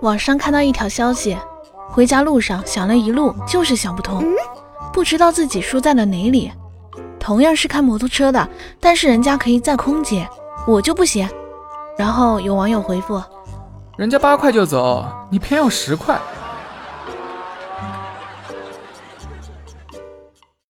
网上看到一条消息，回家路上想了一路，就是想不通，不知道自己输在了哪里。同样是开摩托车的，但是人家可以载空姐，我就不行。然后有网友回复：人家八块就走，你偏要十块。